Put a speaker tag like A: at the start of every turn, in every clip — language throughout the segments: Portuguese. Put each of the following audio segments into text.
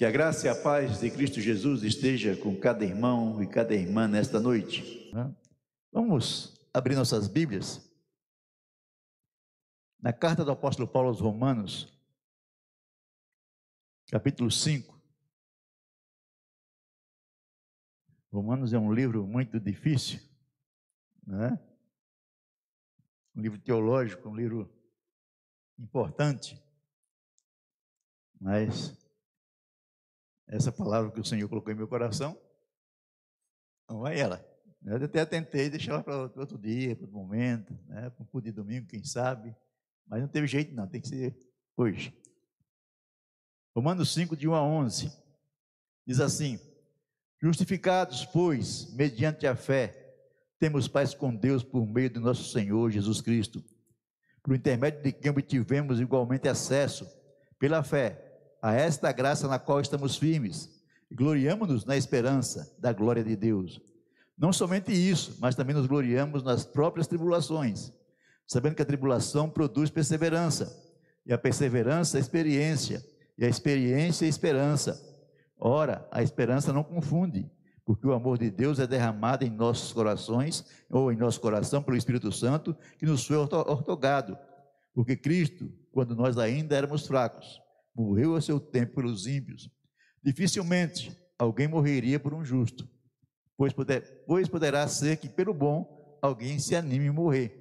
A: Que a graça e a paz de Cristo Jesus esteja com cada irmão e cada irmã nesta noite. Vamos abrir nossas Bíblias. Na carta do apóstolo Paulo aos Romanos, capítulo 5. Romanos é um livro muito difícil, né? Um livro teológico, um livro importante. Mas essa palavra que o Senhor colocou em meu coração, não é ela. Eu até tentei deixar ela para outro dia, para outro momento, né, para um de domingo, quem sabe, mas não teve jeito não, tem que ser hoje. Romanos 5, de 1 a 11, diz assim, Justificados, pois, mediante a fé, temos paz com Deus por meio do nosso Senhor Jesus Cristo, por intermédio de quem obtivemos igualmente acesso, pela fé, a esta graça na qual estamos firmes, gloriamos-nos na esperança da glória de Deus. Não somente isso, mas também nos gloriamos nas próprias tribulações, sabendo que a tribulação produz perseverança, e a perseverança experiência, e a experiência esperança. Ora, a esperança não confunde, porque o amor de Deus é derramado em nossos corações, ou em nosso coração, pelo Espírito Santo, que nos foi ortogado. Porque Cristo, quando nós ainda éramos fracos, morreu a seu tempo pelos ímpios. Dificilmente alguém morreria por um justo, pois, poder, pois poderá ser que pelo bom alguém se anime a morrer.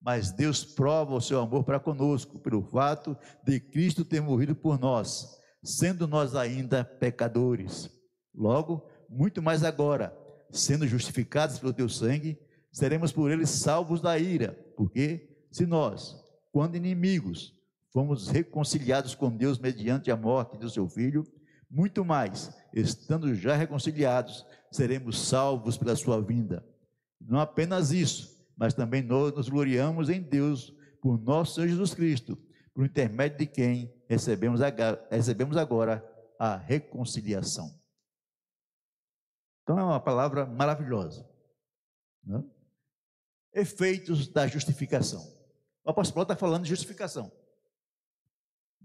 A: Mas Deus prova o seu amor para conosco, pelo fato de Cristo ter morrido por nós, sendo nós ainda pecadores. Logo, muito mais agora, sendo justificados pelo teu sangue, seremos por ele salvos da ira, porque se nós, quando inimigos, fomos reconciliados com Deus mediante a morte do seu filho, muito mais, estando já reconciliados, seremos salvos pela sua vinda. Não apenas isso, mas também nós nos gloriamos em Deus por nosso Senhor Jesus Cristo, por intermédio de quem recebemos agora, recebemos agora a reconciliação. Então é uma palavra maravilhosa. Né? Efeitos da justificação. O apóstolo Paulo está falando de justificação.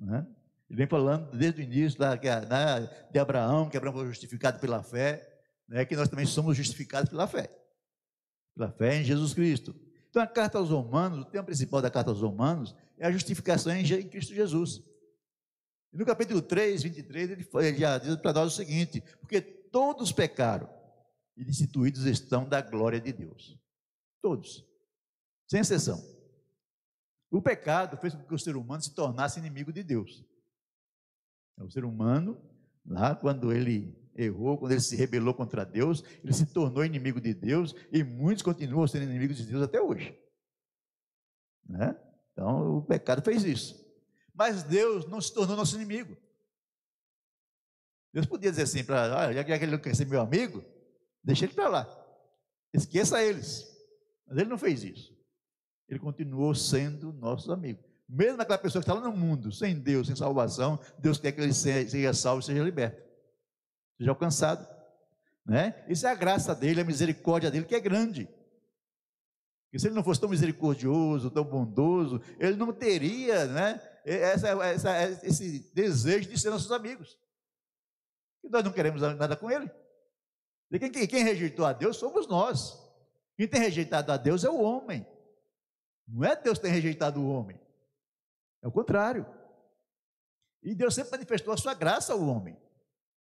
A: Né? Ele vem falando desde o início da, da, de Abraão, que Abraão foi justificado pela fé, né, que nós também somos justificados pela fé. Pela fé em Jesus Cristo. Então, a carta aos Romanos, o tema principal da carta aos Romanos é a justificação em, em Cristo Jesus. E no capítulo 3, 23, ele, ele já diz para nós o seguinte: porque todos pecaram e destituídos estão da glória de Deus. Todos, sem exceção. O pecado fez com que o ser humano se tornasse inimigo de Deus. O ser humano, lá quando ele errou, quando ele se rebelou contra Deus, ele se tornou inimigo de Deus e muitos continuam sendo inimigos de Deus até hoje. Né? Então o pecado fez isso. Mas Deus não se tornou nosso inimigo. Deus podia dizer assim para, ah, já que ele não quer ser meu amigo, deixa ele para lá. Esqueça eles. Mas ele não fez isso ele continuou sendo nosso amigo. Mesmo aquela pessoa que está lá no mundo, sem Deus, sem salvação, Deus quer que ele seja salvo seja liberto, seja alcançado. Né? Isso é a graça dele, a misericórdia dele, que é grande. E se ele não fosse tão misericordioso, tão bondoso, ele não teria né, essa, essa, esse desejo de ser nossos amigos. E nós não queremos nada com ele. E quem, quem rejeitou a Deus somos nós. Quem tem rejeitado a Deus é o homem. Não é Deus tem rejeitado o homem. É o contrário. E Deus sempre manifestou a sua graça ao homem.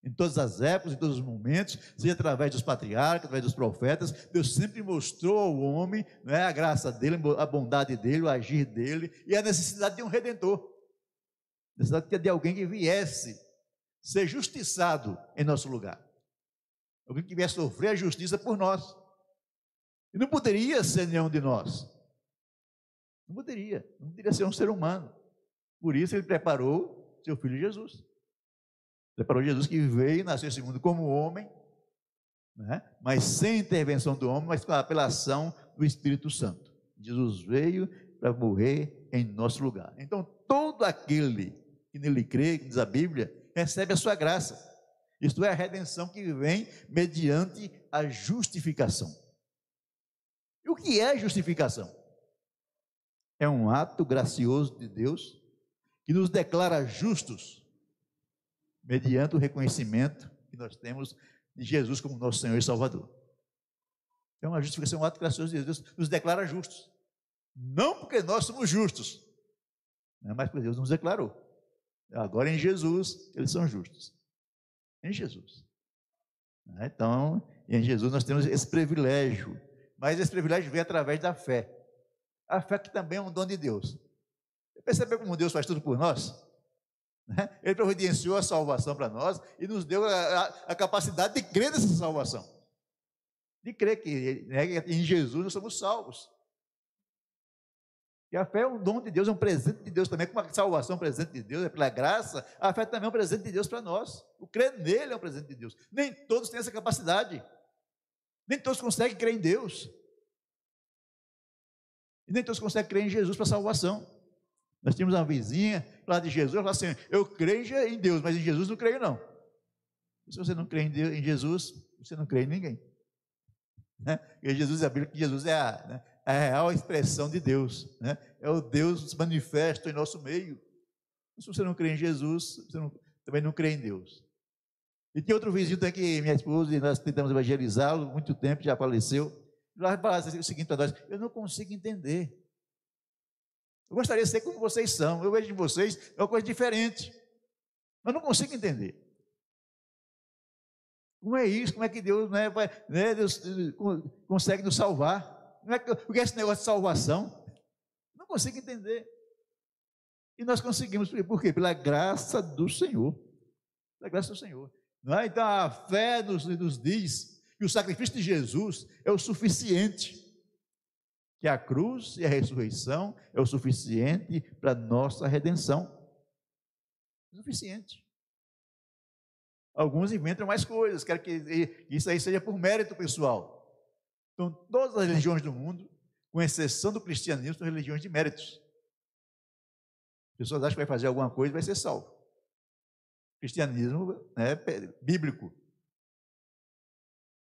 A: Em todas as épocas, em todos os momentos, seja através dos patriarcas, através dos profetas, Deus sempre mostrou ao homem né, a graça dele, a bondade dele, o agir dele e a necessidade de um redentor. Necessidade de alguém que viesse ser justiçado em nosso lugar. Alguém que viesse sofrer a justiça por nós. E não poderia ser nenhum de nós. Não poderia, não poderia ser um ser humano. Por isso ele preparou seu filho Jesus. Preparou Jesus que veio, nasceu esse mundo como homem, né? mas sem intervenção do homem, mas pela ação do Espírito Santo. Jesus veio para morrer em nosso lugar. Então, todo aquele que nele crê, diz a Bíblia, recebe a sua graça. Isto é a redenção que vem mediante a justificação. E o que é justificação? É um ato gracioso de Deus que nos declara justos mediante o reconhecimento que nós temos de Jesus como nosso Senhor e Salvador. Então, a justificação é um ato gracioso de Deus, nos declara justos. Não porque nós somos justos, né, mas porque Deus nos declarou. Agora em Jesus, eles são justos. Em Jesus. Né, então, em Jesus nós temos esse privilégio. Mas esse privilégio vem através da fé. A fé que também é um dom de Deus. Você percebeu como Deus faz tudo por nós? Né? Ele providenciou a salvação para nós e nos deu a, a, a, capacidade de crer nessa salvação. De crer que, né, em Jesus nós somos salvos. E a fé é um dom de Deus, é um presente de Deus também, como a salvação é um presente de Deus, é pela graça, a fé também é um presente de Deus para nós. O crer nele é um presente de Deus. Nem todos têm essa capacidade. Nem todos conseguem crer em Deus. E nem todos conseguem crer em Jesus para salvação. Nós tínhamos uma vizinha lá de Jesus, ela assim: Eu creio em Deus, mas em Jesus não creio, não. se você não crê em, Deus, em Jesus, você não crê em ninguém. Né? Porque Jesus, a Bíblia que Jesus é a, né, a real expressão de Deus. Né? É o Deus manifesto em nosso meio. Se você não crê em Jesus, você não, também não crê em Deus. E tinha outro vizinho que minha esposa e nós tentamos evangelizá-lo, muito tempo, já faleceu. Ele falava o seguinte para nós: Eu não consigo entender. Eu gostaria de ser como vocês são. Eu vejo em vocês é uma coisa diferente. Mas não consigo entender. Como é isso? Como é que Deus, né, vai, né, Deus eh, consegue nos salvar? Como é que, o que é esse negócio de salvação? Não consigo entender. E nós conseguimos, por quê? Pela graça do Senhor. Pela graça do Senhor. Não é? Então a fé nos, nos diz que o sacrifício de Jesus é o suficiente que a cruz e a ressurreição é o suficiente para nossa redenção. É suficiente. Alguns inventam mais coisas, querem que isso aí seja por mérito pessoal. Então, todas as religiões do mundo, com exceção do cristianismo, são religiões de méritos. As pessoas acham que vai fazer alguma coisa e vai ser salvo. Cristianismo é bíblico.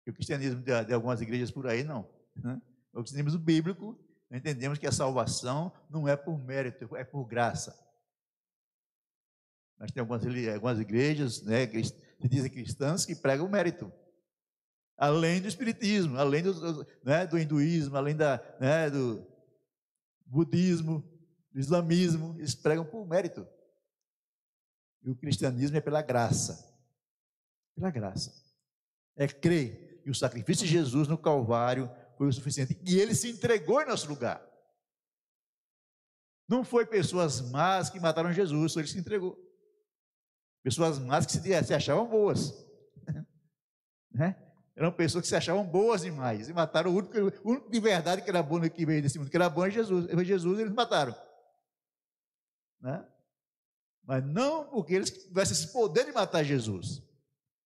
A: O cristianismo de, de algumas igrejas por aí, não. Né? o cristianismo bíblico, entendemos que a salvação não é por mérito, é por graça. Mas tem algumas, algumas igrejas né, que se dizem cristãs que pregam mérito. Além do espiritismo, além do, né, do hinduísmo, além da, né, do budismo, do islamismo, eles pregam por mérito. E o cristianismo é pela graça. Pela graça. É crer que o sacrifício de Jesus no Calvário foi o suficiente. E ele se entregou em nosso lugar. Não foi pessoas más que mataram Jesus, foi ele se entregou. Pessoas más que se, achavam boas. né? Eram pessoas que se achavam boas demais e mataram o único, o único de verdade que era bom que veio desse mundo, que era bom é Jesus. Foi Jesus e eles mataram. Né? Mas não porque eles tivessem esse poder de matar Jesus,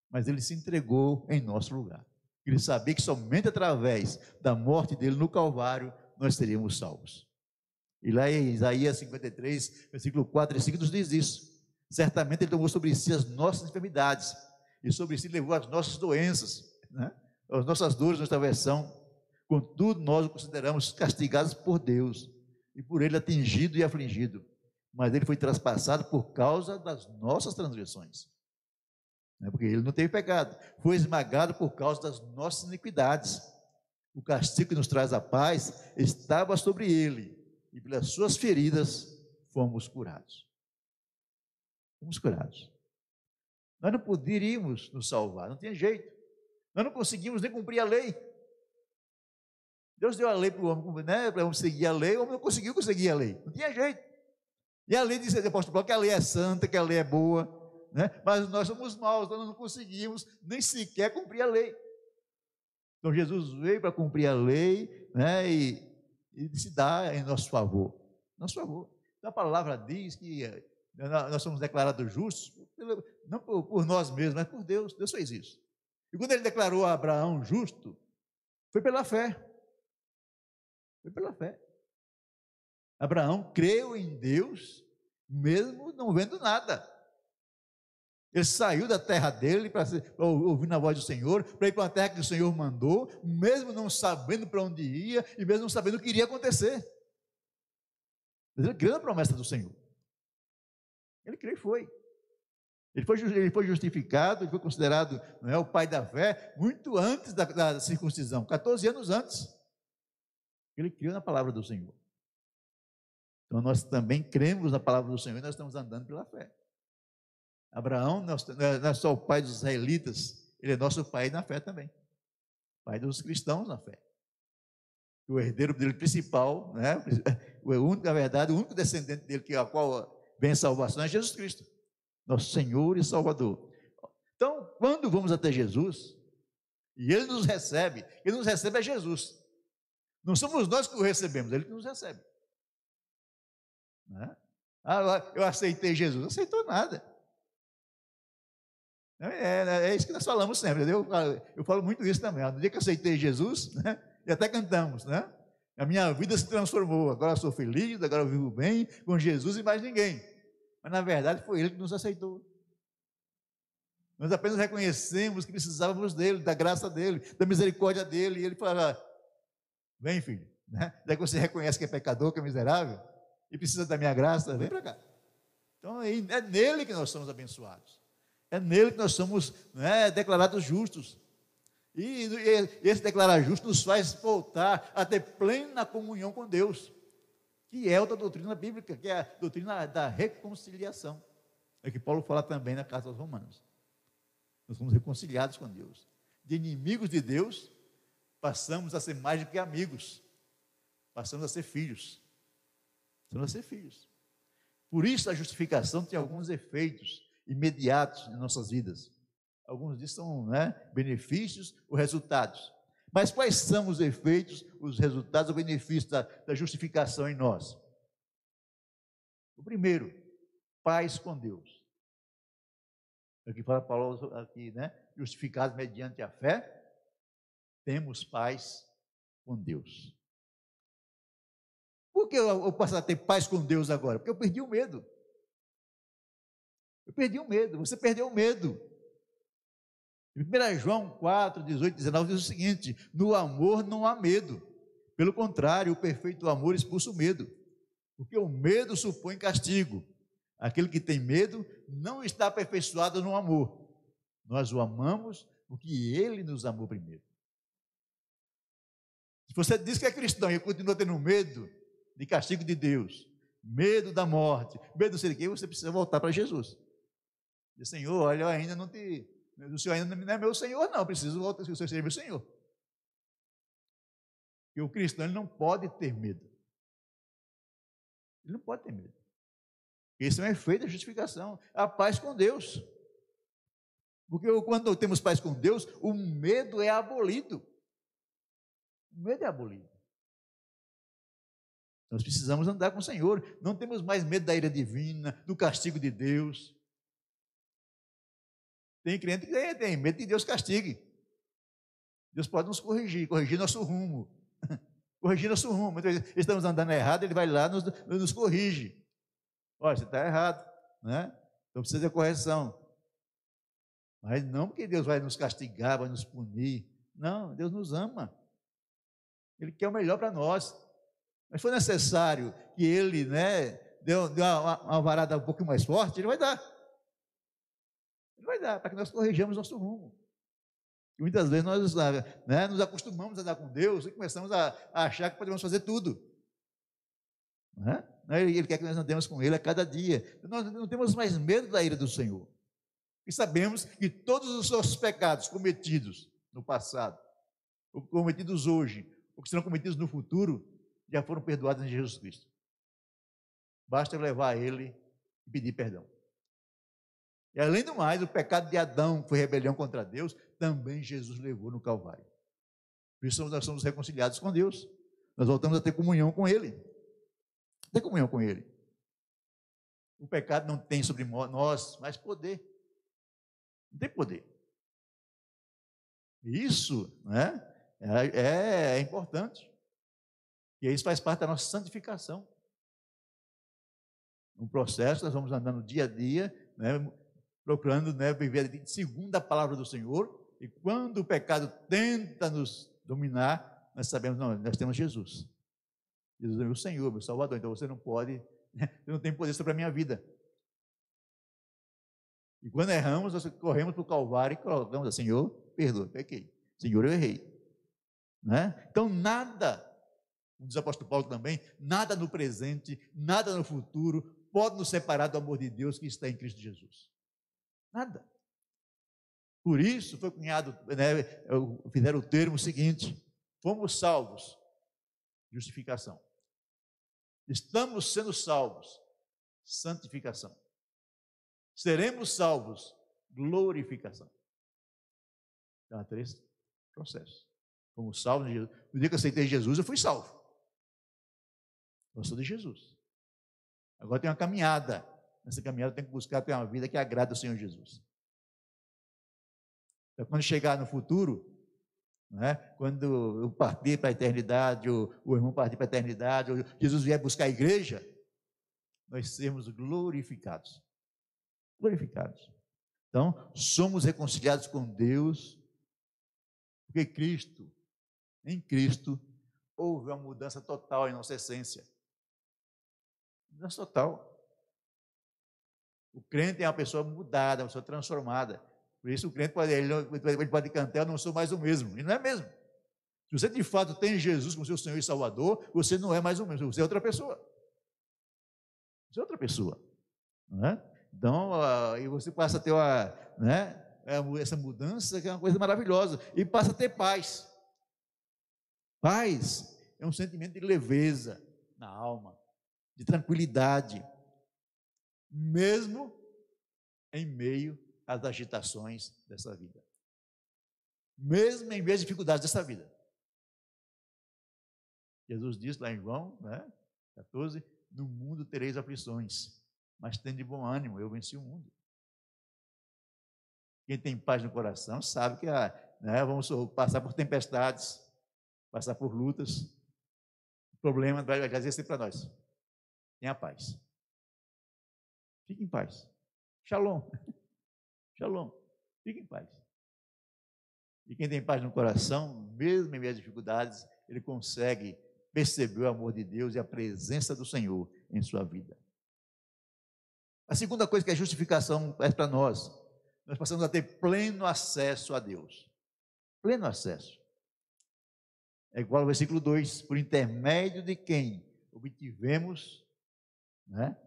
A: mas ele se entregou em nosso lugar. Ele sabia que somente através da morte dele no Calvário nós teríamos salvos. E lá em Isaías 53, versículo 4 e 5 nos diz isso. Certamente ele tomou sobre si as nossas enfermidades e sobre si levou as nossas doenças, né? as nossas dores, nossa versão. Contudo, nós o consideramos castigados por Deus e por ele atingido e afligido. Mas ele foi traspassado por causa das nossas transgressões né, porque ele não teve pecado, foi esmagado por causa das nossas iniquidades. O castigo que nos traz a paz estava sobre ele, e pelas suas feridas fomos curados. Fomos curados. Nós não poderíamos nos salvar, não tinha jeito. Nós não conseguimos nem cumprir a lei. Deus deu a lei para o homem, né, para o homem seguir a lei, o homem não conseguiu conseguir a lei. Não tinha jeito. E a lei diz, apóstolo Paulo, que a lei é santa, que a lei é boa, né? mas nós somos maus, nós não conseguimos nem sequer cumprir a lei. Então Jesus veio para cumprir a lei né? e, e se dá em nosso favor. Nosso favor. Então a palavra diz que eh, nós somos declarados justos, não por, por nós mesmos, mas por Deus. Deus fez isso. E quando ele declarou a Abraão justo, foi pela fé. Foi pela fé. Abraão creu em Deus, mesmo não vendo nada. Ele saiu da terra dele para ouvir a voz do Senhor, para ir para uma terra que o Senhor mandou, mesmo não sabendo para onde ia e mesmo não sabendo o que iria acontecer. Mas ele creu na promessa do Senhor. Ele creu e foi. Ele foi, ele foi justificado, ele foi considerado é, o pai da fé muito antes da, da circuncisão, 14 anos antes. Ele criou na palavra do Senhor. Então nós também cremos na palavra do Senhor e nós estamos andando pela fé. Abraão não é só o pai dos israelitas, ele é nosso pai na fé também. Pai dos cristãos na fé. O herdeiro dele principal, né? o único, na verdade, o único descendente dele que a qual vem a salvação é Jesus Cristo, nosso Senhor e Salvador. Então, quando vamos até Jesus, e Ele nos recebe, Ele nos recebe é Jesus. Não somos nós que o recebemos, Ele que nos recebe. Né? Ah, eu aceitei Jesus. Não aceitou nada. É, é, é, isso que nós falamos sempre. Eu, eu falo muito isso também. No dia que aceitei Jesus, né, e até cantamos, né? A minha vida se transformou. Agora sou feliz, agora vivo bem com Jesus e mais ninguém. Mas na verdade foi Ele que nos aceitou. Nós apenas reconhecemos que precisávamos dele, da graça dele, da misericórdia dele. E ele fala: Vem, filho. Né? Daí que você reconhece que é pecador, que é miserável, e precisa da minha graça, vem para cá. Então é nele que nós somos abençoados. É nele que nós somos né, declarados justos. E, e esse declarar justo nos faz voltar a ter plena comunhão com Deus, que é outra doutrina bíblica, que é a doutrina da reconciliação. É que Paulo fala também na carta aos Romanos. Nós somos reconciliados com Deus. De inimigos de Deus, passamos a ser mais do que amigos. Passamos a ser filhos. Passamos a ser filhos. Por isso a justificação tem alguns efeitos imediatos em nossas vidas. Alguns disso são né, benefícios ou resultados. Mas quais são os efeitos, os resultados ou benefícios da, da justificação em nós? O primeiro, paz com Deus. É o que fala Paulo aqui, né? Justificados mediante a fé, temos paz com Deus. Por que eu posso ter paz com Deus agora? Porque eu perdi o medo. Eu perdi o medo, você perdeu o medo. Em 1 João 4, 18, 19 diz o seguinte: no amor não há medo. Pelo contrário, o perfeito amor expulsa o medo. Porque o medo supõe castigo. Aquele que tem medo não está aperfeiçoado no amor. Nós o amamos porque ele nos amou primeiro. Se você diz que é cristão e continua tendo medo de castigo de Deus, medo da morte, medo do ser que você precisa voltar para Jesus. Diz, Senhor, olha, eu ainda não te. O Senhor ainda não é meu Senhor, não. Preciso voltar, que o Senhor seja meu Senhor. E o cristão ele não pode ter medo. Ele não pode ter medo. Esse é um efeito da justificação. A paz com Deus. Porque quando temos paz com Deus, o medo é abolido. O medo é abolido. Nós precisamos andar com o Senhor. Não temos mais medo da ira divina, do castigo de Deus. Tem crente que tem, tem medo que Deus castigue. Deus pode nos corrigir, corrigir nosso rumo. corrigir nosso rumo. Vezes estamos andando errado, ele vai lá e nos, nos corrige. Olha, você está errado, né? Então precisa de correção. Mas não porque Deus vai nos castigar, vai nos punir. Não, Deus nos ama. Ele quer o melhor para nós. Mas foi necessário que ele, né, deu, deu uma, uma varada um pouco mais forte, ele vai dar. Para que nós corrijamos nosso rumo. E muitas vezes nós né, nos acostumamos a dar com Deus e começamos a, a achar que podemos fazer tudo. Né? Ele quer que nós andemos com Ele a cada dia. Nós não temos mais medo da ira do Senhor. E sabemos que todos os nossos pecados cometidos no passado, ou cometidos hoje, ou que serão cometidos no futuro, já foram perdoados em Jesus Cristo. Basta levar a Ele e pedir perdão. E além do mais, o pecado de Adão, que foi rebelião contra Deus, também Jesus levou no Calvário. Por isso nós somos reconciliados com Deus. Nós voltamos a ter comunhão com Ele. Ter comunhão com Ele. O pecado não tem sobre nós mais poder. Não tem poder. Isso né, é, é importante. E isso faz parte da nossa santificação. Um processo, nós vamos andando dia a dia, né, procurando né, viver segundo a palavra do Senhor. E quando o pecado tenta nos dominar, nós sabemos, não, nós temos Jesus. Jesus é meu Senhor, meu Salvador. Então você não pode, você não tem poder sobre a minha vida. E quando erramos, nós corremos para o Calvário e colocamos assim, Senhor, perdoa, pequei. Senhor, eu errei. Né? Então, nada, diz o apóstolo Paulo também, nada no presente, nada no futuro pode nos separar do amor de Deus que está em Cristo Jesus. Nada. Por isso foi cunhado, né, fizeram o termo seguinte: fomos salvos, justificação. Estamos sendo salvos, santificação. Seremos salvos, glorificação. Então, há três processos. Fomos salvos de Jesus. No dia que eu aceitei Jesus, eu fui salvo. Eu sou de Jesus. Agora tem uma caminhada. Nessa caminhada tenho que buscar ter uma vida que agrada ao Senhor Jesus. Então, quando chegar no futuro, né, quando eu partir para a eternidade, ou o irmão partir para a eternidade, ou Jesus vier buscar a igreja, nós sermos glorificados. Glorificados. Então, somos reconciliados com Deus, porque Cristo, em Cristo, houve uma mudança total em nossa essência. Mudança total. O crente é uma pessoa mudada, uma pessoa transformada. Por isso o crente pode, ele, pode cantar, eu não sou mais o mesmo. E não é mesmo. Se você de fato tem Jesus como seu Senhor e Salvador, você não é mais o mesmo, você é outra pessoa. Você é outra pessoa. Não é? Então, uh, e você passa a ter uma, né, é, essa mudança que é uma coisa maravilhosa. E passa a ter paz. Paz é um sentimento de leveza na alma, de tranquilidade, mesmo em meio às agitações dessa vida. Mesmo em meio às dificuldades dessa vida. Jesus disse lá em João né, 14: No mundo tereis aflições, mas tem de bom ânimo, eu venci o mundo. Quem tem paz no coração sabe que ah, né, vamos passar por tempestades, passar por lutas. O problema vai trazer sempre para nós. Tenha paz. Fique em paz. Shalom. Shalom. Fique em paz. E quem tem paz no coração, mesmo em às dificuldades, ele consegue perceber o amor de Deus e a presença do Senhor em sua vida. A segunda coisa que a justificação é para nós, nós passamos a ter pleno acesso a Deus. Pleno acesso. É igual ao versículo 2: por intermédio de quem obtivemos né,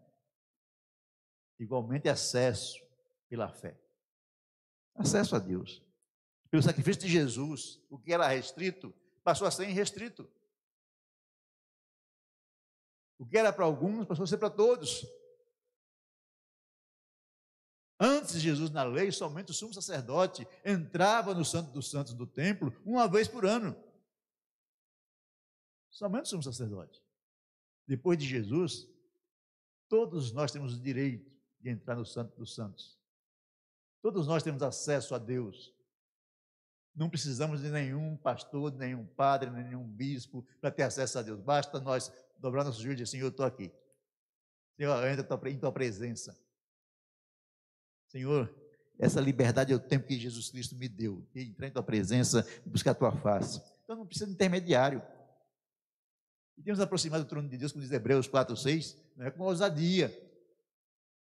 A: igualmente acesso pela fé. Acesso a Deus. Pelo sacrifício de Jesus, o que era restrito passou a ser irrestrito. O que era para alguns passou a ser para todos. Antes de Jesus na lei, somente o sumo sacerdote entrava no Santo dos Santos do templo uma vez por ano. Somente o sumo sacerdote. Depois de Jesus, todos nós temos o direito de entrar no Santo dos Santos. Todos nós temos acesso a Deus. Não precisamos de nenhum pastor, de nenhum padre, de nenhum bispo para ter acesso a Deus. Basta nós dobrar nossos joelhos e dizer, Senhor, eu estou aqui. Senhor, eu ainda em tua presença. Senhor, essa liberdade é o tempo que Jesus Cristo me deu, de entrar em tua presença buscar a tua face. Então não precisa de intermediário. E temos aproximado do trono de Deus, como diz Hebreus 4, 6, né, com ousadia,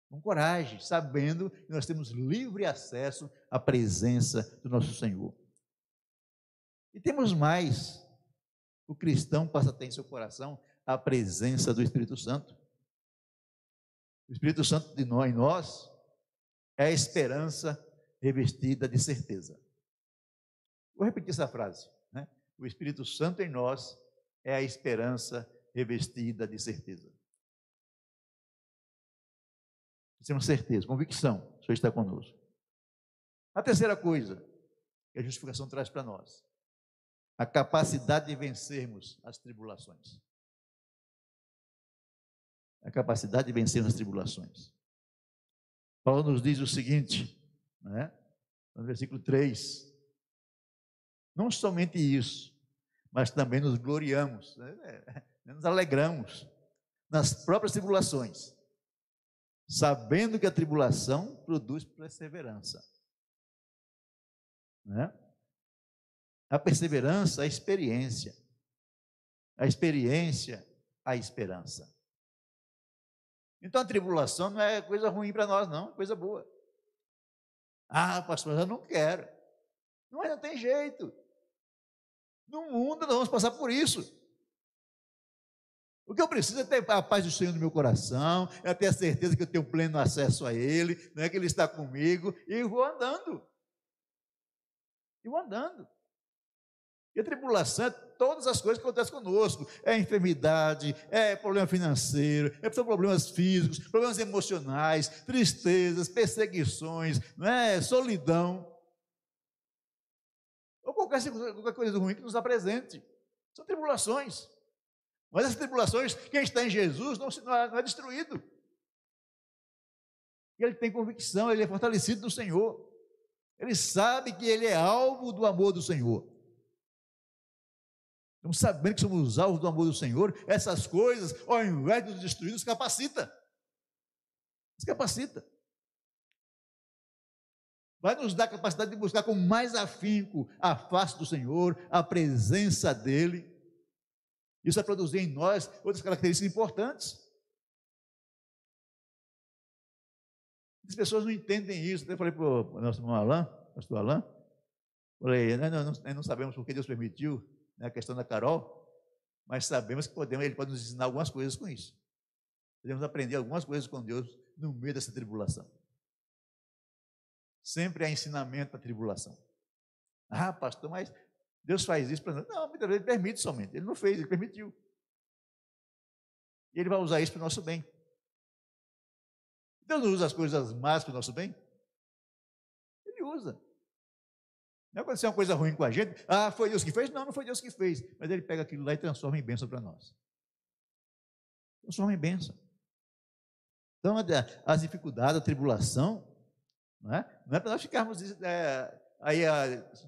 A: com coragem, sabendo que nós temos livre acesso à presença do nosso Senhor. E temos mais. O cristão passa a ter em seu coração a presença do Espírito Santo. O Espírito Santo de nós, em nós é a esperança revestida de certeza. Vou repetir essa frase. Né? O Espírito Santo em nós é a esperança revestida de certeza. Temos certeza, convicção, o Senhor está conosco. A terceira coisa que a justificação traz para nós, a capacidade de vencermos as tribulações. A capacidade de vencermos as tribulações. Paulo nos diz o seguinte, né? no versículo 3: Não somente isso, mas também nos gloriamos, né? nos alegramos nas próprias tribulações, sabendo que a tribulação produz perseverança. Né? A perseverança, a experiência. A experiência, a esperança. Então a tribulação não é coisa ruim para nós, não, é coisa boa. Ah, pastor, mas eu não quero. Não, não tem jeito. No mundo nós vamos passar por isso. O que eu preciso é ter a paz do Senhor no meu coração, é ter a certeza que eu tenho pleno acesso a Ele, não é que Ele está comigo, e vou andando. E vou andando. E a tribulação é todas as coisas que acontecem conosco. É enfermidade, é problema financeiro, é problemas físicos, problemas emocionais, tristezas, perseguições, não é? solidão. Ou qualquer, qualquer coisa ruim que nos apresente. São tribulações. Mas essas tribulações, quem está em Jesus não, é, não é destruído. Ele tem convicção, ele é fortalecido no Senhor. Ele sabe que ele é alvo do amor do Senhor. Então, sabendo que somos alvos do amor do Senhor, essas coisas, ao invés de nos destruir, nos capacita. Nos capacita. Vai nos dar a capacidade de buscar com mais afinco a face do Senhor, a presença dEle. Isso vai produzir em nós outras características importantes. As pessoas não entendem isso. Eu falei para o nosso irmão Alain, pastor Alain, falei, não, não, não, não sabemos porque Deus permitiu né, a questão da Carol, mas sabemos que podemos, ele pode nos ensinar algumas coisas com isso. Podemos aprender algumas coisas com Deus no meio dessa tribulação. Sempre há ensinamento da tribulação. Ah, pastor, mas Deus faz isso para nós. Não, muitas vezes ele permite somente. Ele não fez, ele permitiu. E ele vai usar isso para o nosso bem. Deus não usa as coisas más para o nosso bem? Ele usa. Não aconteceu uma coisa ruim com a gente, ah, foi Deus que fez? Não, não foi Deus que fez. Mas ele pega aquilo lá e transforma em bênção para nós. Transforma em bênção. Então, as dificuldades, a tribulação, não é, não é para nós ficarmos é, aí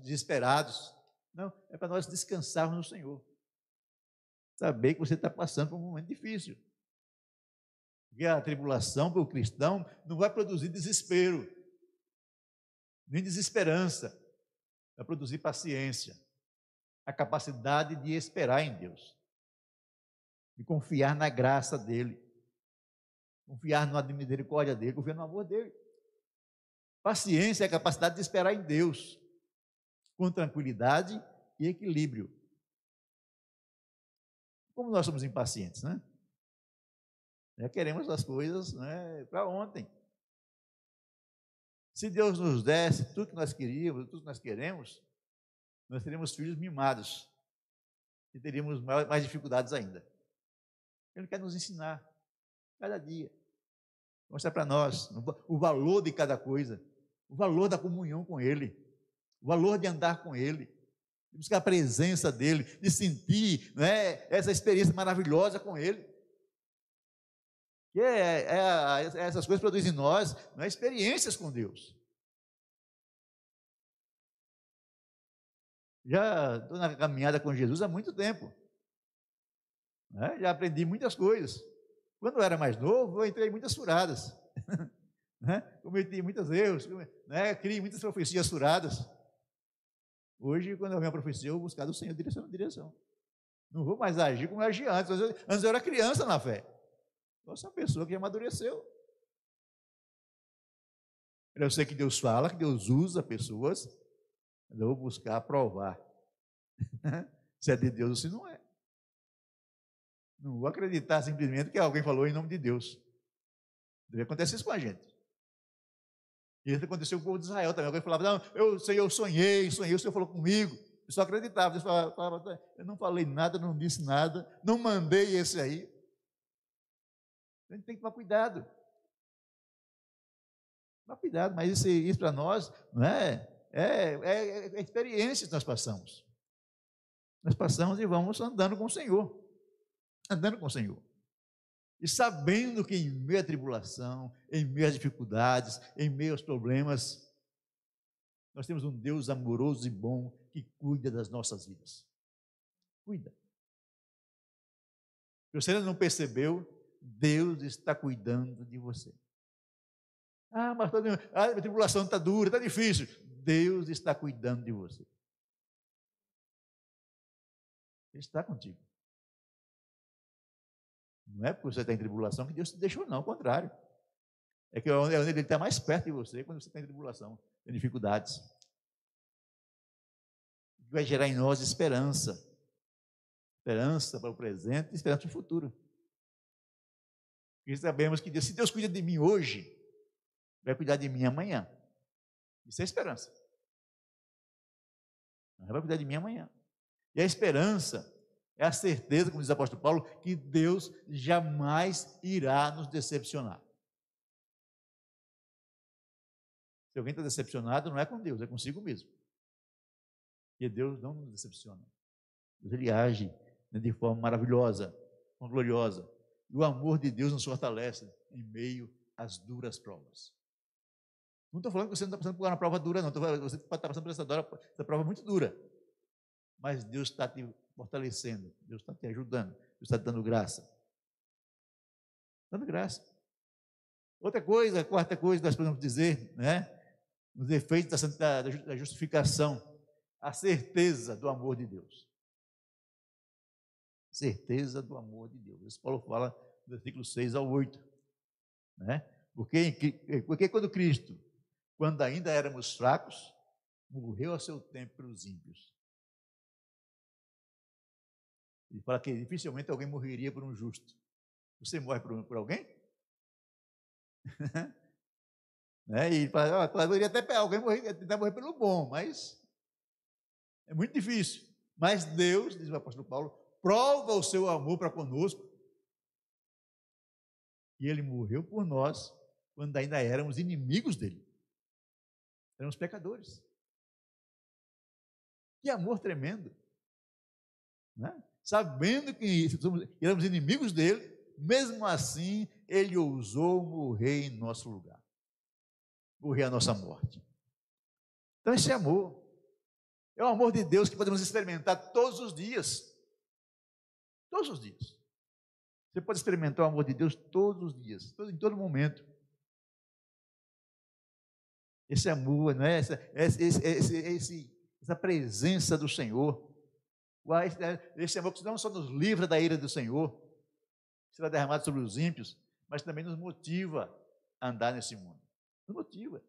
A: desesperados, não, é para nós descansarmos no Senhor. Saber que você está passando por um momento difícil. Porque a tribulação para o cristão não vai produzir desespero, nem desesperança. Vai produzir paciência, a capacidade de esperar em Deus, de confiar na graça dEle, confiar na misericórdia dEle, confiar no amor dEle. Paciência é a capacidade de esperar em Deus com tranquilidade e equilíbrio. Como nós somos impacientes, né? Já queremos as coisas né, para ontem. Se Deus nos desse tudo que nós queríamos, tudo que nós queremos, nós teríamos filhos mimados e teríamos mais, dificuldades ainda. Ele quer nos ensinar cada dia, mostrar para nós o valor de cada coisa, o valor da comunhão com Ele o valor de andar com Ele, de buscar a presença dEle, de sentir né, essa experiência maravilhosa com Ele. Que é, é, é, essas coisas produzem em nós né, experiências com Deus. Já estou na caminhada com Jesus há muito tempo. Né, já aprendi muitas coisas. Quando eu era mais novo, eu entrei em muitas furadas. né, cometi muitos erros, né, criei muitas profecias furadas. Hoje, quando eu venho a profecia, eu vou buscar do Senhor direção direção. Não vou mais agir como eu agia antes. Antes eu era criança na fé. Eu sou uma pessoa que amadureceu. Eu sei que Deus fala, que Deus usa pessoas, eu vou buscar provar se é de Deus ou se não é. Não vou acreditar simplesmente que alguém falou em nome de Deus. Deve acontecer isso com a gente. Isso aconteceu com o povo de Israel também. Alguém falava, não, eu sei, eu sonhei, sonhei, o Senhor falou comigo. Eu só acreditava. Eu, falava, eu não falei nada, não disse nada, não mandei esse aí. A gente tem que tomar cuidado. Tomar cuidado, mas isso, isso para nós não é, é, é, é experiência que nós passamos. Nós passamos e vamos andando com o Senhor. Andando com o Senhor. E sabendo que em meio à tribulação, em meio às dificuldades, em meio aos problemas, nós temos um Deus amoroso e bom que cuida das nossas vidas. Cuida. Se você ainda não percebeu, Deus está cuidando de você. Ah, mas a tribulação está dura, está difícil. Deus está cuidando de você. Ele está contigo. Não é porque você está em tribulação que Deus te deixou, não, ao contrário. É que é onde ele está mais perto de você quando você está em tribulação. tem dificuldades. Vai gerar em nós esperança. Esperança para o presente e esperança para o futuro. Porque sabemos que Deus, se Deus cuida de mim hoje, vai cuidar de mim amanhã. Isso é esperança. Vai cuidar de mim amanhã. E a esperança é a certeza, como diz o apóstolo Paulo, que Deus jamais irá nos decepcionar. Se alguém está decepcionado, não é com Deus, é consigo mesmo. Porque Deus não nos decepciona. Deus ele age né, de forma maravilhosa, gloriosa. E o amor de Deus nos fortalece em meio às duras provas. Não estou falando que você não está passando por uma prova dura, não. Você está passando por essa, essa prova muito dura. Mas Deus está te fortalecendo, Deus está te ajudando, Deus está te dando graça. Dando graça. Outra coisa, a quarta coisa que nós podemos dizer, né? Nos efeitos da, da justificação, a certeza do amor de Deus. Certeza do amor de Deus. Isso Paulo fala no versículo 6 ao 8. Né? Porque, porque quando Cristo quando ainda éramos fracos, morreu a seu tempo pelos ímpios. Ele fala que dificilmente alguém morreria por um justo. Você morre por, por alguém? né? E fala, poderia até alguém morrer, tentar morrer pelo bom, mas é muito difícil. Mas Deus, diz o apóstolo Paulo, prova o seu amor para conosco. E ele morreu por nós quando ainda éramos inimigos dele. Éramos pecadores. Que amor tremendo. Né? Sabendo que éramos inimigos dele, mesmo assim, ele ousou morrer em nosso lugar. Morrer a nossa morte. Então, esse amor é o amor de Deus que podemos experimentar todos os dias. Todos os dias. Você pode experimentar o amor de Deus todos os dias, em todo momento esse amor, não é? essa, presença do Senhor. Esse amor que não só nos livra da ira do Senhor, será derramado sobre os ímpios, mas também nos motiva a andar nesse mundo. Nos motiva.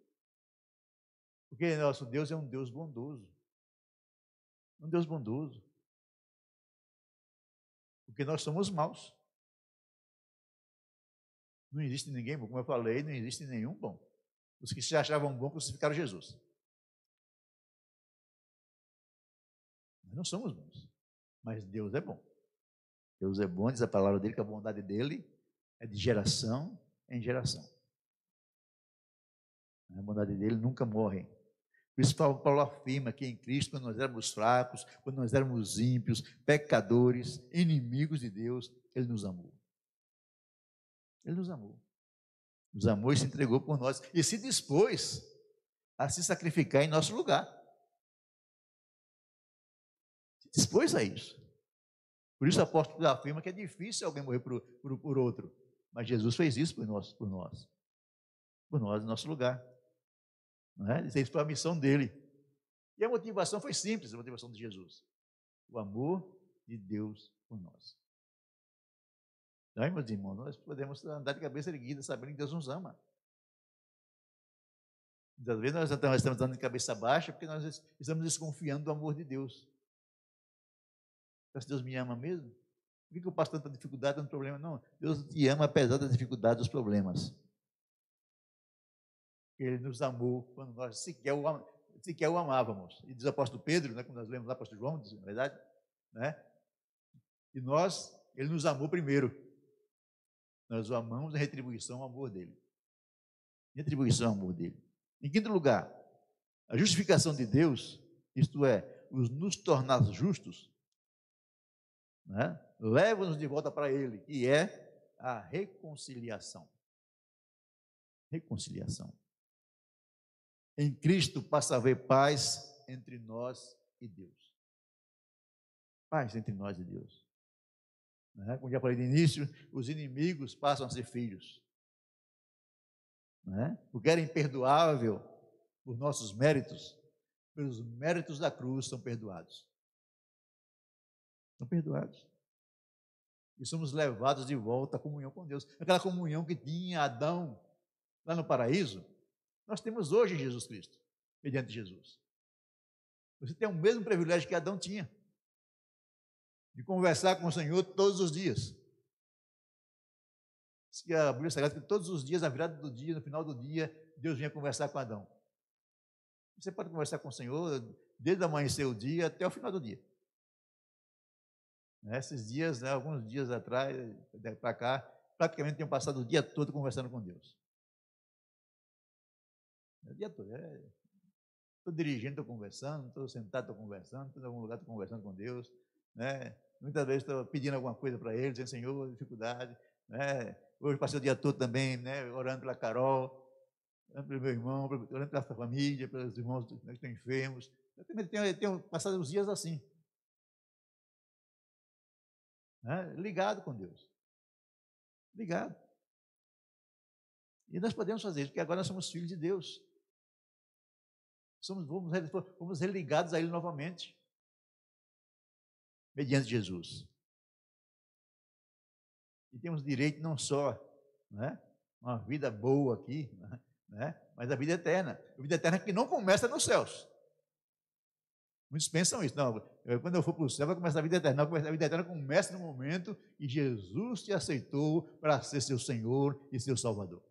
A: Porque nosso Deus é um Deus bondoso. Um Deus bondoso. Porque nós somos maus. Não existe ninguém bom. Como eu falei, não existe nenhum bom. Os que se achavam bons crucificaram Jesus. Nós não somos bons, mas Deus é bom. Deus é bom, diz a palavra dele, que a bondade dele é de geração em geração. A bondade dele nunca morre. Por isso Paulo afirma que em Cristo, quando nós éramos fracos, quando nós éramos ímpios, pecadores, inimigos de Deus, Ele nos amou. Ele nos amou nos amou e se entregou por nós e se dispôs a se sacrificar em nosso lugar. Dispôs a isso. Por isso o apóstolo afirma que é difícil alguém morrer por, por, por outro. Mas Jesus fez isso por nós, por nós. Por nós, em nosso lugar. Não é? Isso foi a missão dele. E a motivação foi simples, a motivação de Jesus. O amor de Deus por nós. Não, meus irmãos, nós podemos andar de cabeça erguida, sabendo que Deus nos ama. Muitas vezes nós estamos andando de cabeça baixa porque nós estamos desconfiando do amor de Deus. Se Deus me ama mesmo? Por que eu passo tanta dificuldade, tanto problema? Não, Deus te ama apesar das dificuldades, dos problemas. Ele nos amou quando nós sequer o, sequer o amávamos. E diz o apóstolo Pedro, né, quando nós lemos lá o apóstolo João, diz, na verdade, né? E nós, ele nos amou primeiro. Nós o amamos em retribuição ao amor dele. Em retribuição ao amor dele. Em quinto lugar, a justificação de Deus, isto é, os nos tornar justos, né, leva-nos de volta para Ele, que é a reconciliação. Reconciliação. Em Cristo passa a haver paz entre nós e Deus. Paz entre nós e Deus. Né? Como já falei de início, os inimigos passam a ser filhos. Né? O que era imperdoável por nossos méritos, pelos méritos da cruz, são perdoados. São perdoados. E somos levados de volta à comunhão com Deus. Aquela comunhão que tinha Adão lá no paraíso, nós temos hoje em Jesus Cristo. mediante Jesus. Você tem o mesmo privilégio que Adão tinha, de conversar com o Senhor todos os dias. Diz que a Bíblia Sagrada que todos os dias, na virada do dia, no final do dia, Deus vinha conversar com Adão. Você pode conversar com o Senhor desde amanhecer o dia até o final do dia. Nesses dias, né, alguns dias atrás, para cá, praticamente tenho passado o dia todo conversando com Deus. O dia todo. Estou é, dirigindo, estou conversando, estou sentado, estou conversando, estou em algum lugar, estou conversando com Deus. Né? Muitas vezes estou pedindo alguma coisa para Ele, dizendo, Senhor, dificuldade. Né? Hoje passei o dia todo também, né, orando pela Carol, orando pelo meu irmão, orando pela família, pelos irmãos né, que estão enfermos. Eu também tenho, tenho passado os dias assim. Né? Ligado com Deus. Ligado. E nós podemos fazer isso, porque agora nós somos filhos de Deus. Somos, fomos, fomos religados a Ele novamente, mediante Jesus. E temos direito não só né, uma vida boa aqui, né, mas a vida eterna. A vida eterna que não começa nos céus. Muitos pensam isso. Não, quando eu for para o céu, vai começar a vida eterna. A vida eterna começa no momento que Jesus te aceitou para ser seu Senhor e seu Salvador.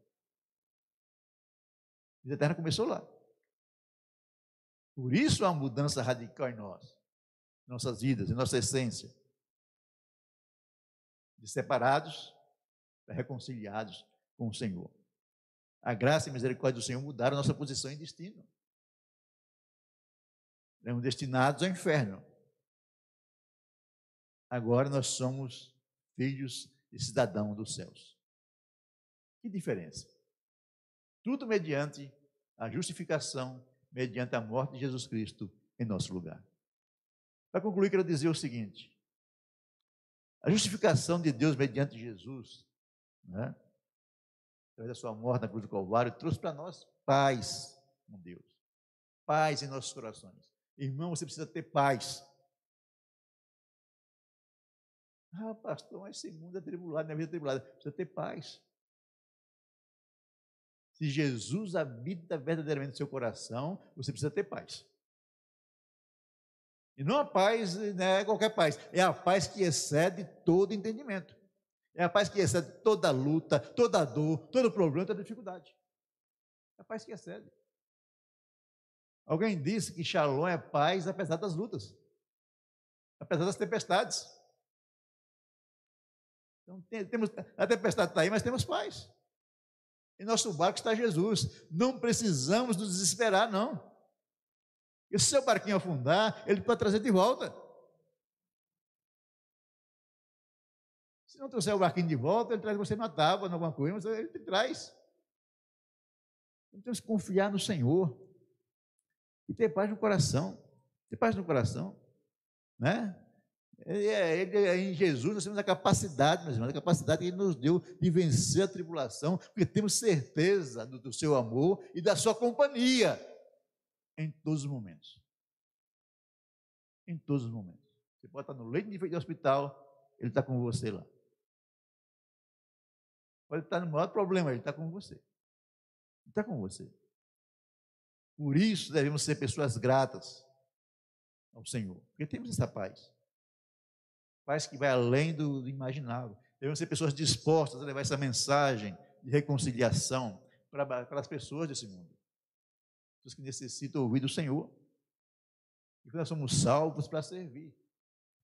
A: A vida eterna começou lá. Por isso há mudança radical em nós, nossas vidas, em nossa essência de separados para reconciliados com o Senhor. A graça e a misericórdia do Senhor mudaram nossa posição e destino. Éramos destinados ao inferno. Agora nós somos filhos e cidadãos dos céus. Que diferença? Tudo mediante a justificação, mediante a morte de Jesus Cristo em nosso lugar. Para concluir, quero dizer o seguinte: a justificação de Deus mediante Jesus, né? através da sua morte na cruz do Calvário, trouxe para nós paz com Deus, paz em nossos corações. Irmão, você precisa ter paz. Ah, pastor, mas esse mundo é tribulado, minha vida é tribulada. Precisa ter paz. Se Jesus habita verdadeiramente no seu coração, você precisa ter paz. E não a paz, né, qualquer paz, é a paz que excede todo entendimento. É a paz que excede toda luta, toda dor, todo problema, toda dificuldade. É a paz que excede. Alguém disse que Shalom é paz apesar das lutas, apesar das tempestades. Então, temos, a tempestade está aí, mas temos paz. Em nosso barco está Jesus. Não precisamos nos desesperar, não. E se seu barquinho afundar, ele pode trazer de volta. Se não trouxer o barquinho de volta, ele traz você na tábua, em alguma coisa, mas ele te traz. Então temos que confiar no Senhor e ter paz no coração. Ter paz no coração. Né? É, ele, é, em Jesus nós temos a capacidade, meus irmãos, a capacidade que Ele nos deu de vencer a tribulação, porque temos certeza do, do seu amor e da sua companhia em todos os momentos. Em todos os momentos. Você pode estar no leito de hospital, ele está com você lá. Pode estar no maior problema, ele está com você. Ele está com você. Por isso devemos ser pessoas gratas ao Senhor, porque temos essa paz. Paz que vai além do imaginável. Devemos ser pessoas dispostas a levar essa mensagem de reconciliação para, para as pessoas desse mundo pessoas que necessitam ouvir do Senhor. E nós somos salvos para servir,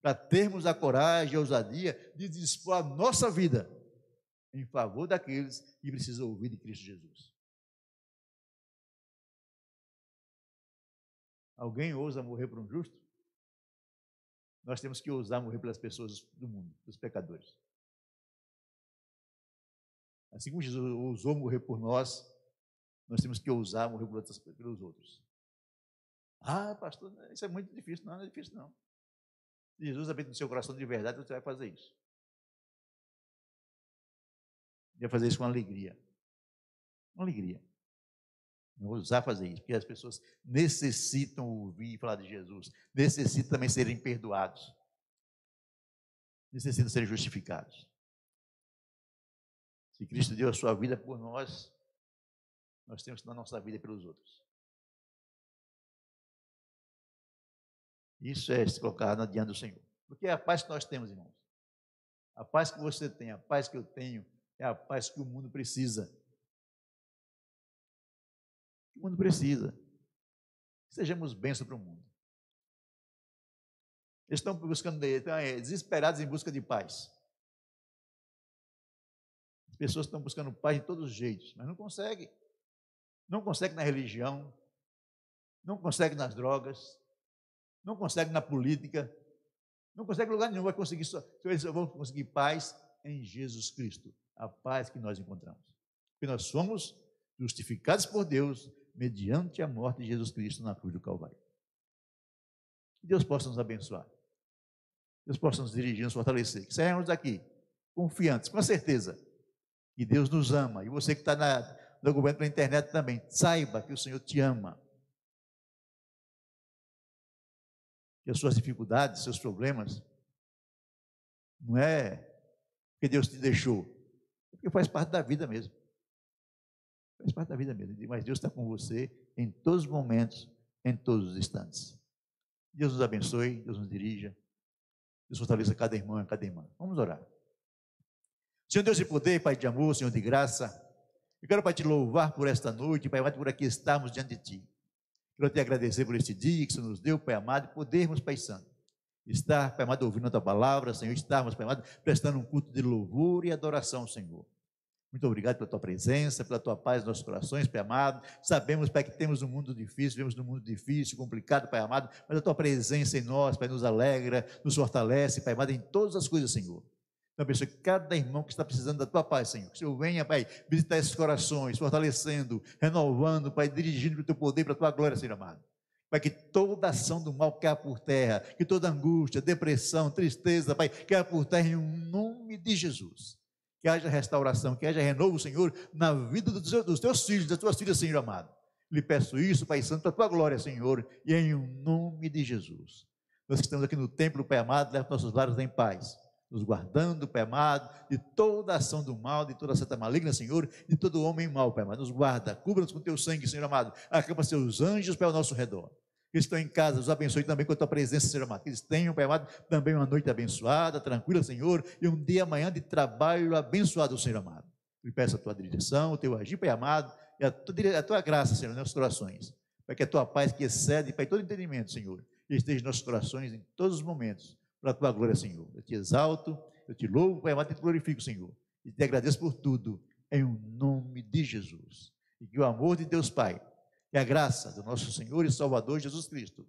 A: para termos a coragem e a ousadia de dispor a nossa vida em favor daqueles que precisam ouvir de Cristo Jesus. Alguém ousa morrer por um justo? Nós temos que ousar morrer pelas pessoas do mundo, dos pecadores. Assim como Jesus ousou morrer por nós, nós temos que ousar morrer pelos outros. Ah, pastor, isso é muito difícil. Não, não é difícil, não. Jesus habita no seu coração de verdade, você vai fazer isso. Vai fazer isso com alegria. Com alegria. Ousar fazer isso, porque as pessoas necessitam ouvir e falar de Jesus, necessitam também serem perdoados, necessitam ser justificados. Se Cristo deu a sua vida por nós, nós temos que dar nossa vida pelos outros. Isso é se colocar diante do Senhor. Porque é a paz que nós temos, irmãos. A paz que você tem, a paz que eu tenho, é a paz que o mundo precisa. O mundo precisa. Sejamos bênçãos para o mundo. Eles estão buscando, estão é, desesperados em busca de paz. As pessoas estão buscando paz de todos os jeitos, mas não conseguem. Não conseguem na religião, não conseguem nas drogas, não conseguem na política, não conseguem em lugar nenhum. Vai conseguir só, eles vão conseguir paz em Jesus Cristo, a paz que nós encontramos. Porque nós somos justificados por Deus mediante a morte de Jesus Cristo na cruz do Calvário. Que Deus possa nos abençoar. Deus possa nos dirigir, nos fortalecer. Que saímos daqui confiantes, com certeza que Deus nos ama. E você que está no governo pela internet também, saiba que o Senhor te ama. Que as suas dificuldades, seus problemas, não é porque Deus te deixou, é porque faz parte da vida mesmo. Faz parte da vida mesmo. Mas Deus está com você em todos os momentos, em todos os instantes. Deus nos abençoe, Deus nos dirija. Deus fortaleça cada irmão e cada irmã. Vamos orar. Senhor Deus de poder, Pai de amor, Senhor de graça, eu quero, Pai, te louvar por esta noite, Pai por aqui estarmos diante de Ti. Quero te agradecer por este dia que o Senhor nos deu, Pai amado, podermos, Pai Santo, estar, Pai amado, ouvindo a Tua palavra, Senhor, estarmos, Pai amado, prestando um culto de louvor e adoração, Senhor. Muito obrigado pela tua presença, pela tua paz nos nossos corações, Pai amado. Sabemos, Pai, que temos um mundo difícil, vivemos num mundo difícil, complicado, Pai amado, mas a tua presença em nós, Pai, nos alegra, nos fortalece, Pai amado, em todas as coisas, Senhor. Então, abençoe cada irmão que está precisando da tua paz, Senhor. Que o Senhor venha, Pai, visitar esses corações, fortalecendo, renovando, Pai, dirigindo para o teu poder, para a tua glória, Senhor amado. Pai, que toda ação do mal caia por terra, que toda angústia, depressão, tristeza, Pai, caia por terra em um nome de Jesus que haja restauração, que haja renovo, Senhor, na vida dos, teus filhos, das tuas filhas, Senhor amado. Lhe peço isso, Pai Santo, para a tua glória, Senhor, e em nome de Jesus. Nós que estamos aqui no templo, Pai amado, leva nossos lares em paz, nos guardando, Pai amado, de toda ação do mal, de toda seta maligna, Senhor, de todo homem mau, Pai amado. Nos guarda, cubra-nos com teu sangue, Senhor amado. Acampa seus anjos para o nosso redor que estão em casa, os abençoe também com a tua presença, Senhor amado. Que eles tenham, Pai amado, também uma noite abençoada, tranquila, Senhor, e um dia amanhã de trabalho abençoado, Senhor amado. Eu peço a tua direção, o teu agir, Pai amado, e a tua, a tua graça, Senhor, nas nossos corações. Para que a tua paz que excede, Pai, todo entendimento, Senhor, esteja em nossos corações em todos os momentos, para a tua glória, Senhor. Eu te exalto, eu te louvo, Pai amado, e te glorifico, Senhor. E te agradeço por tudo, em nome de Jesus. E que o amor de Deus Pai, que a graça do nosso Senhor e Salvador Jesus Cristo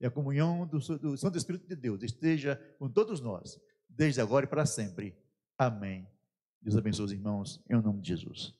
A: e a comunhão do, do Santo Espírito de Deus esteja com todos nós, desde agora e para sempre. Amém. Deus abençoe os irmãos, em nome de Jesus.